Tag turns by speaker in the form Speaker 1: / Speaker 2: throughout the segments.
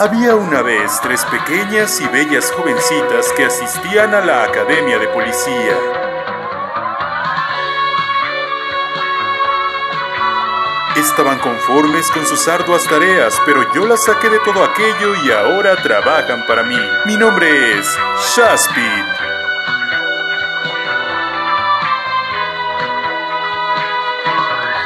Speaker 1: Había una vez tres pequeñas y bellas jovencitas que asistían a la Academia de Policía. Estaban conformes con sus arduas tareas, pero yo las saqué de todo aquello y ahora trabajan para mí. Mi nombre es Shaspid.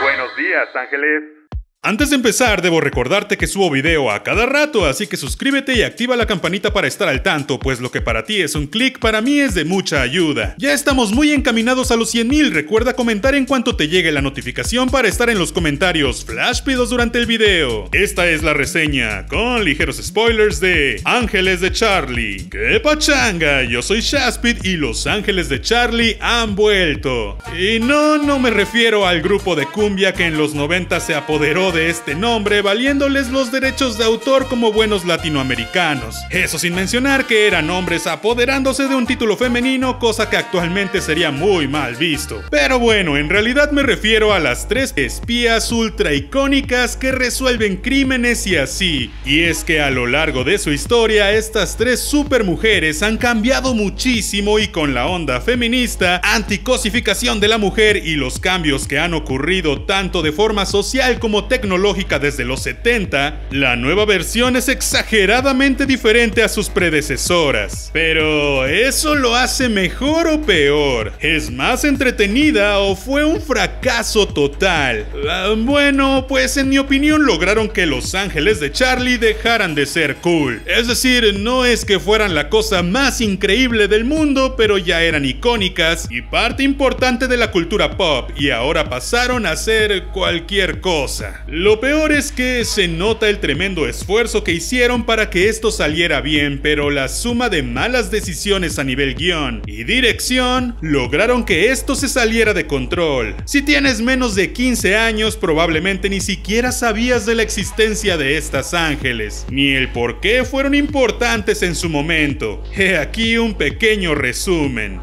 Speaker 2: Buenos días, Ángeles.
Speaker 3: Antes de empezar, debo recordarte que subo video a cada rato, así que suscríbete y activa la campanita para estar al tanto, pues lo que para ti es un clic, para mí es de mucha ayuda. Ya estamos muy encaminados a los 100.000, recuerda comentar en cuanto te llegue la notificación para estar en los comentarios flashpidos durante el video. Esta es la reseña, con ligeros spoilers de Ángeles de Charlie. ¡Qué pachanga! Yo soy Shaspid y los Ángeles de Charlie han vuelto. Y no, no me refiero al grupo de cumbia que en los 90 se apoderó de este nombre, valiéndoles los derechos de autor como buenos latinoamericanos. Eso sin mencionar que eran hombres apoderándose de un título femenino, cosa que actualmente sería muy mal visto. Pero bueno, en realidad me refiero a las tres espías ultra icónicas que resuelven crímenes y así. Y es que a lo largo de su historia, estas tres super mujeres han cambiado muchísimo y con la onda feminista, anticosificación de la mujer y los cambios que han ocurrido tanto de forma social como tecnológica, desde los 70, la nueva versión es exageradamente diferente a sus predecesoras. Pero, ¿eso lo hace mejor o peor? ¿Es más entretenida o fue un fracaso total? Uh, bueno, pues en mi opinión lograron que Los Ángeles de Charlie dejaran de ser cool. Es decir, no es que fueran la cosa más increíble del mundo, pero ya eran icónicas y parte importante de la cultura pop y ahora pasaron a ser cualquier cosa. Lo peor es que se nota el tremendo esfuerzo que hicieron para que esto saliera bien, pero la suma de malas decisiones a nivel guion y dirección lograron que esto se saliera de control. Si tienes menos de 15 años, probablemente ni siquiera sabías de la existencia de estas ángeles, ni el por qué fueron importantes en su momento. He aquí un pequeño resumen.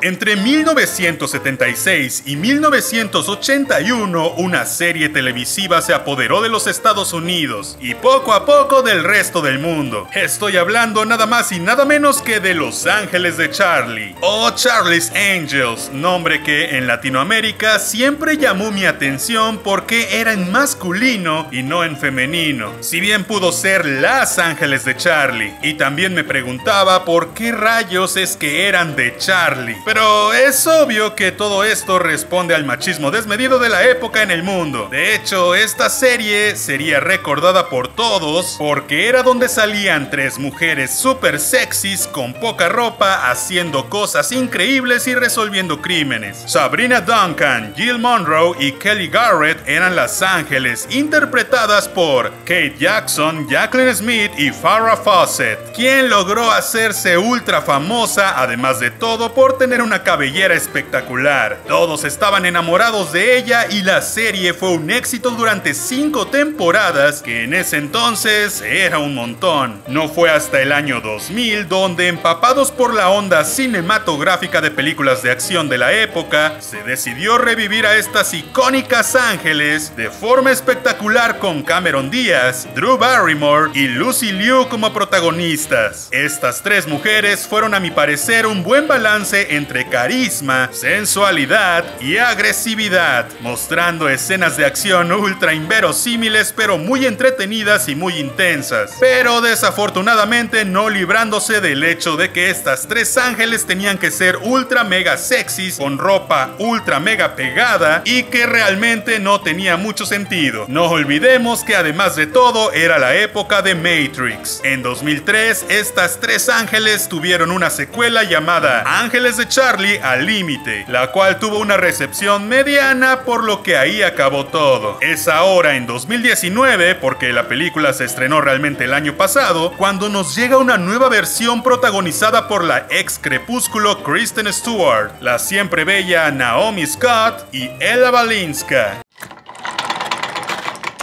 Speaker 3: Entre 1976 y 1981, una serie televisiva se apoderó de los Estados Unidos y poco a poco del resto del mundo. Estoy hablando nada más y nada menos que de Los Ángeles de Charlie, o Charlie's Angels, nombre que en Latinoamérica siempre llamó mi atención porque era en masculino y no en femenino. Si bien pudo ser Las Ángeles de Charlie, y también me preguntaba por qué rayos es que eran de Charlie. Pero es obvio que todo esto responde al machismo desmedido de la época en el mundo. De hecho, esta serie sería recordada por todos porque era donde salían tres mujeres super sexys con poca ropa haciendo cosas increíbles y resolviendo crímenes. Sabrina Duncan, Jill Monroe y Kelly Garrett eran las ángeles interpretadas por Kate Jackson, Jacqueline Smith y Farrah Fawcett, quien logró hacerse ultra famosa además de todo por tener una cabellera espectacular. Todos estaban enamorados de ella y la serie fue un éxito durante cinco temporadas, que en ese entonces era un montón. No fue hasta el año 2000 donde, empapados por la onda cinematográfica de películas de acción de la época, se decidió revivir a estas icónicas ángeles de forma espectacular con Cameron Díaz, Drew Barrymore y Lucy Liu como protagonistas. Estas tres mujeres fueron a mi parecer un buen balance entre entre carisma, sensualidad y agresividad, mostrando escenas de acción ultra inverosímiles pero muy entretenidas y muy intensas. Pero desafortunadamente no librándose del hecho de que estas tres ángeles tenían que ser ultra mega sexys, con ropa ultra mega pegada y que realmente no tenía mucho sentido. No olvidemos que además de todo era la época de Matrix. En 2003 estas tres ángeles tuvieron una secuela llamada Ángeles de Charlie al límite, la cual tuvo una recepción mediana por lo que ahí acabó todo. Es ahora en 2019, porque la película se estrenó realmente el año pasado, cuando nos llega una nueva versión protagonizada por la ex Crepúsculo Kristen Stewart, la siempre bella Naomi Scott y Ella Balinska.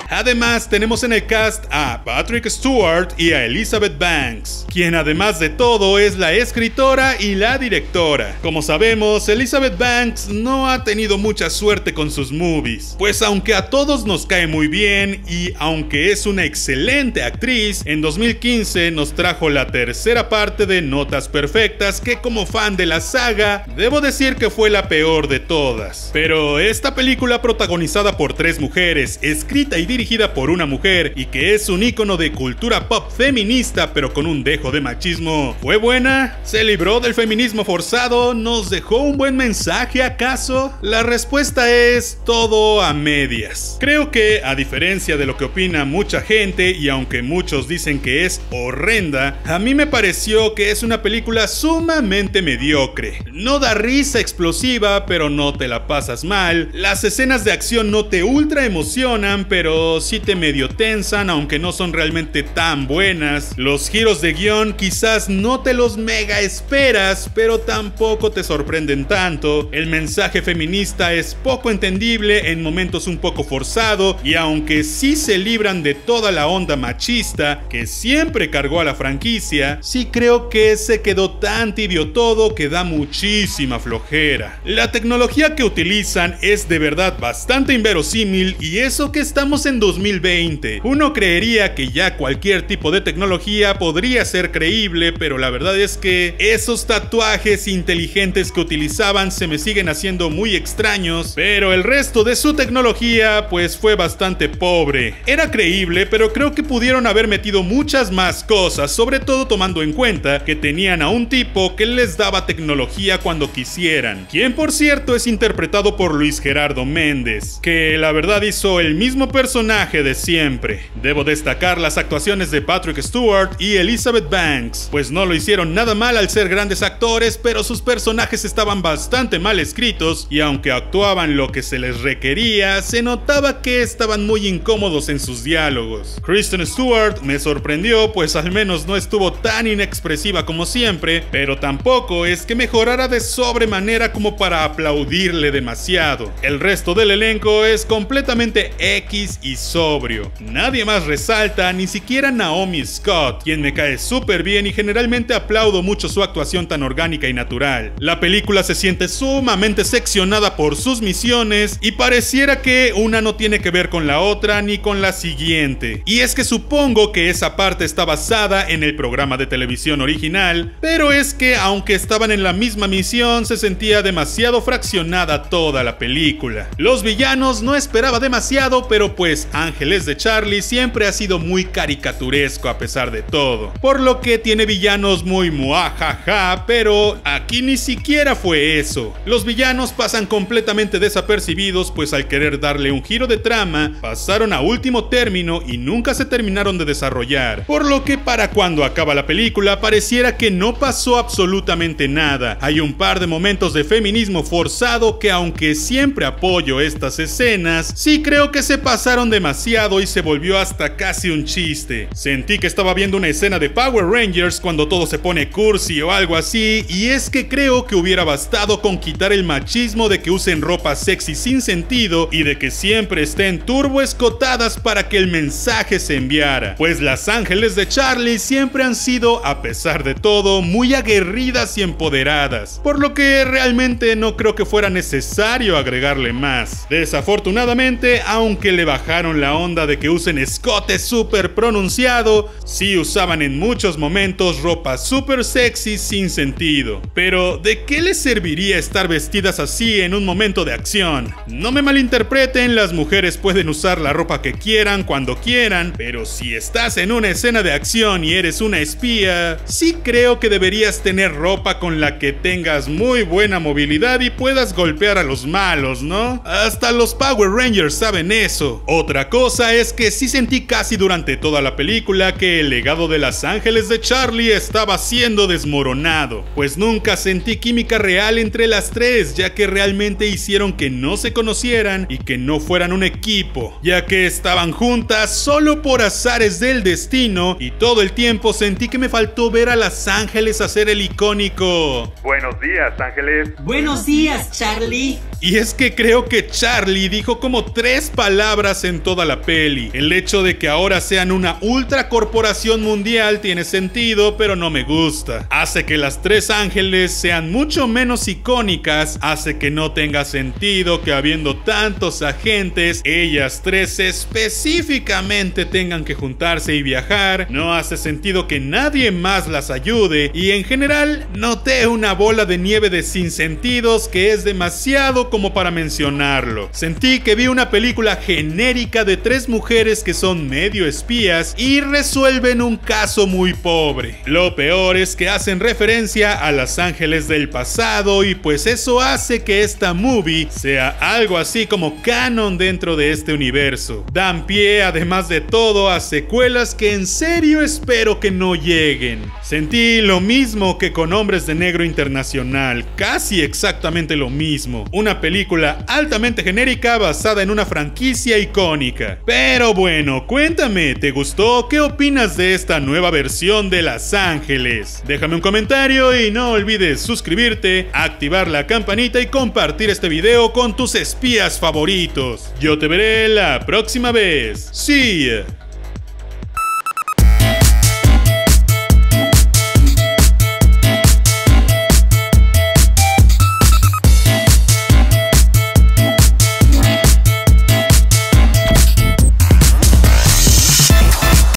Speaker 3: Además, tenemos en el cast a Patrick Stewart y a Elizabeth Banks, quien además de todo es la escritora y la directora. Como sabemos, Elizabeth Banks no ha tenido mucha suerte con sus movies, pues aunque a todos nos cae muy bien y aunque es una excelente actriz, en 2015 nos trajo la tercera parte de Notas Perfectas que como fan de la saga, debo decir que fue la peor de todas. Pero esta película protagonizada por tres mujeres, escrita y dirigida por una mujer y que es un icono de cultura pop feminista pero con un dejo de machismo, ¿fue buena? ¿Se libró del feminismo forzado? ¿Nos dejó un buen mensaje acaso? La respuesta es todo a medias. Creo que, a diferencia de lo que opina mucha gente y aunque muchos dicen que es horrenda, a mí me pareció que es una película sumamente mediocre. No da risa explosiva, pero no te la pasas mal. Las escenas de acción no te ultra emocionan, pero sí te medio tensan, aunque no son realmente tan buenas. Los giros de guion quizás no te los mega esperas, pero tampoco te sorprenden tanto. El mensaje feminista es poco entendible en momentos un poco forzado, y aunque sí se libran de toda la onda machista que siempre cargó a la franquicia, sí creo que se quedó tan tibio todo que da muchísima flojera. La tecnología que utilizan es de verdad bastante inverosímil y eso que estamos en 2020. Uno creería que ya cualquier tipo de tecnología podría ser creíble, pero la verdad es que esos tatuajes inteligentes que utilizaban se me siguen haciendo muy extraños, pero el resto de su tecnología pues fue bastante pobre. Era creíble, pero creo que pudieron haber metido muchas más cosas, sobre todo tomando en cuenta que tenían a un tipo que les daba tecnología cuando quisieran, quien por cierto es interpretado por Luis Gerardo Méndez, que la verdad hizo el mismo personaje de siempre. Debo destacar las actuaciones de Patrick Stewart y Elizabeth Banks, pues no lo hicieron nada mal al ser grandes actores, pero sus personajes estaban bastante mal escritos y aunque actuaban lo que se les requería, se notaba que estaban muy incómodos en sus diálogos. Kristen Stewart me sorprendió, pues al menos no estuvo tan inexpresiva como siempre, pero tampoco es que mejorara de sobremanera como para aplaudirle demasiado. El resto del elenco es completamente X y sobrio. Nadie más resalta, ni siquiera Naomi Scott, quien me cae súper bien y generalmente aplaudo mucho su actuación tan orgánica y natural. La película se siente sumamente seccionada por sus misiones y pareciera que una no tiene que ver con la otra ni con la siguiente. Y es que supongo que esa parte está basada en el programa de televisión original, pero es que aunque estaban en la misma misión se sentía demasiado fraccionada toda la película. Los villanos no esperaba demasiado, pero pues Ángeles de Charlie siempre ha sido muy caricaturesco a pesar de todo, por lo que tiene villanos muy muajaja, pero aquí ni siquiera fue eso. Los villanos pasan completamente desapercibidos, pues al querer darle un giro de trama, pasaron a último término y nunca se terminaron de desarrollar, por lo que para cuando acaba la película pareciera que no pasó absolutamente nada. Hay un par de momentos de feminismo forzado que aunque siempre apoyo estas escenas, sí creo que se pasaron demasiado y se volvió hasta casi un chiste. Sentí que estaba viendo una escena de Power Rangers cuando todo se pone cursi o algo así, y es que creo que hubiera bastado con quitar el machismo de que usen ropa sexy sin sentido y de que siempre estén turbo escotadas para que el mensaje se enviara. Pues las ángeles de Charlie siempre han sido, a pesar de todo, muy aguerridas y empoderadas, por lo que realmente no creo que fuera necesario agregarle más. Desafortunadamente, aunque le bajaron la onda de que usen escote súper pronunciado, sí usaban en muchos momentos ropa súper sexy sin sentido. Pero, ¿de qué les serviría estar vestidas así en un momento de acción? No me malinterpreten, las mujeres pueden usar la ropa que quieran cuando quieran, pero si estás en una escena de acción y eres una espía, sí creo que deberías tener ropa con la que tengas muy buena movilidad y puedas golpear a los malos, ¿no? Hasta los Power Rangers saben eso. Otra cosa es que sí sentí casi durante toda la película que el legado de las ángeles de Charlie estaba siendo desmoronado, pues nunca sentí química real entre las tres, ya que realmente hicieron que no se conocieran y que no fueran un equipo, ya que estaban juntas solo por azares del destino y todo el tiempo sentí que me faltó ver a las ángeles hacer el icónico.
Speaker 2: Buenos días, ángeles.
Speaker 4: Buenos días, Charlie.
Speaker 3: Y es que creo que Charlie dijo como tres palabras en toda la peli. El hecho de que ahora sean una ultra corporación mundial tiene sentido, pero no me gusta. Hace que las tres ángeles sean mucho menos icónicas, hace que no tenga sentido que habiendo tantos agentes, ellas tres específicamente tengan que juntarse y viajar, no hace sentido que nadie más las ayude y en general noté una bola de nieve de sinsentidos que es demasiado como para mencionarlo. Sentí que vi una película genérica de tres mujeres que son medio espías y resuelven un caso muy pobre. Lo peor es que hacen referencia a las ángeles del pasado y pues eso hace que esta movie sea algo así como canon dentro de este universo. Dan pie además de todo a secuelas que en serio espero que no lleguen. Sentí lo mismo que con Hombres de Negro Internacional, casi exactamente lo mismo. Película altamente genérica basada en una franquicia icónica. Pero bueno, cuéntame, ¿te gustó? ¿Qué opinas de esta nueva versión de Las Ángeles? Déjame un comentario y no olvides suscribirte, activar la campanita y compartir este video con tus espías favoritos. Yo te veré la próxima vez. See ya.